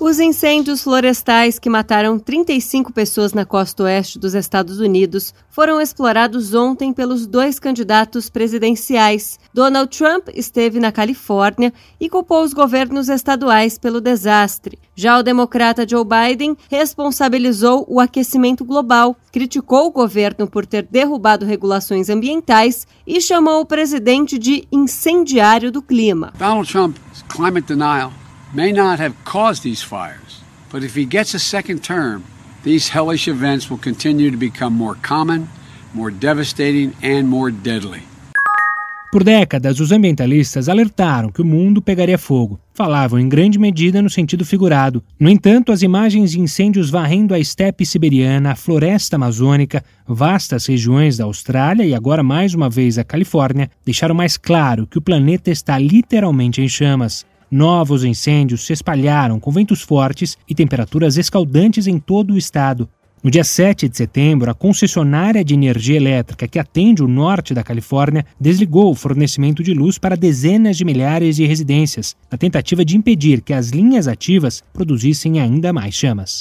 Os incêndios florestais que mataram 35 pessoas na costa oeste dos Estados Unidos foram explorados ontem pelos dois candidatos presidenciais. Donald Trump esteve na Califórnia e culpou os governos estaduais pelo desastre. Já o democrata Joe Biden responsabilizou o aquecimento global, criticou o governo por ter derrubado regulações ambientais e chamou o presidente de incendiário do clima. Donald Trump's climate denial may not have caused these fires, but if he gets a second term, these hellish events will continue to become more common, more devastating, and more deadly. Por décadas, os ambientalistas alertaram que o mundo pegaria fogo. Falavam em grande medida no sentido figurado. No entanto, as imagens de incêndios varrendo a estepe siberiana, a floresta amazônica, vastas regiões da Austrália e agora mais uma vez a Califórnia deixaram mais claro que o planeta está literalmente em chamas. Novos incêndios se espalharam com ventos fortes e temperaturas escaldantes em todo o estado. No dia 7 de setembro, a concessionária de energia elétrica que atende o norte da Califórnia desligou o fornecimento de luz para dezenas de milhares de residências, na tentativa de impedir que as linhas ativas produzissem ainda mais chamas.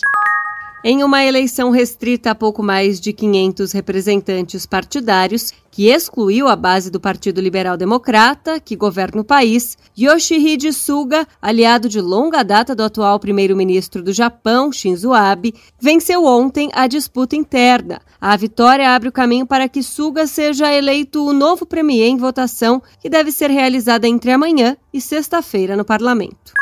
Em uma eleição restrita a pouco mais de 500 representantes partidários, que excluiu a base do Partido Liberal Democrata, que governa o país, Yoshihide Suga, aliado de longa data do atual primeiro-ministro do Japão, Shinzo Abe, venceu ontem a disputa interna. A vitória abre o caminho para que Suga seja eleito o novo premier em votação, que deve ser realizada entre amanhã e sexta-feira no parlamento.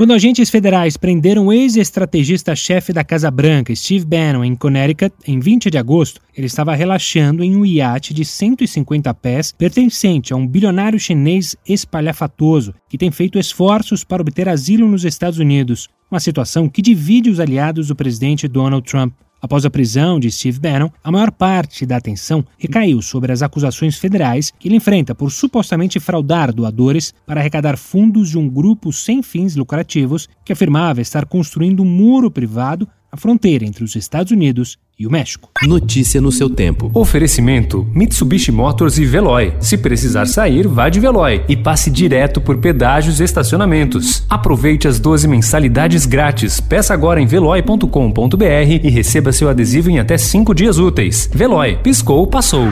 Quando agentes federais prenderam o ex-estrategista-chefe da Casa Branca, Steve Bannon, em Connecticut, em 20 de agosto, ele estava relaxando em um iate de 150 pés pertencente a um bilionário chinês espalhafatoso que tem feito esforços para obter asilo nos Estados Unidos, uma situação que divide os aliados do presidente Donald Trump. Após a prisão de Steve Bannon, a maior parte da atenção recaiu sobre as acusações federais que ele enfrenta por supostamente fraudar doadores para arrecadar fundos de um grupo sem fins lucrativos que afirmava estar construindo um muro privado à fronteira entre os Estados Unidos e o México. Notícia no seu tempo. Oferecimento: Mitsubishi Motors e Veloy. Se precisar sair, vá de Veloy e passe direto por pedágios e estacionamentos. Aproveite as 12 mensalidades grátis. Peça agora em veloy.com.br e receba seu adesivo em até 5 dias úteis. Veloy, piscou, passou.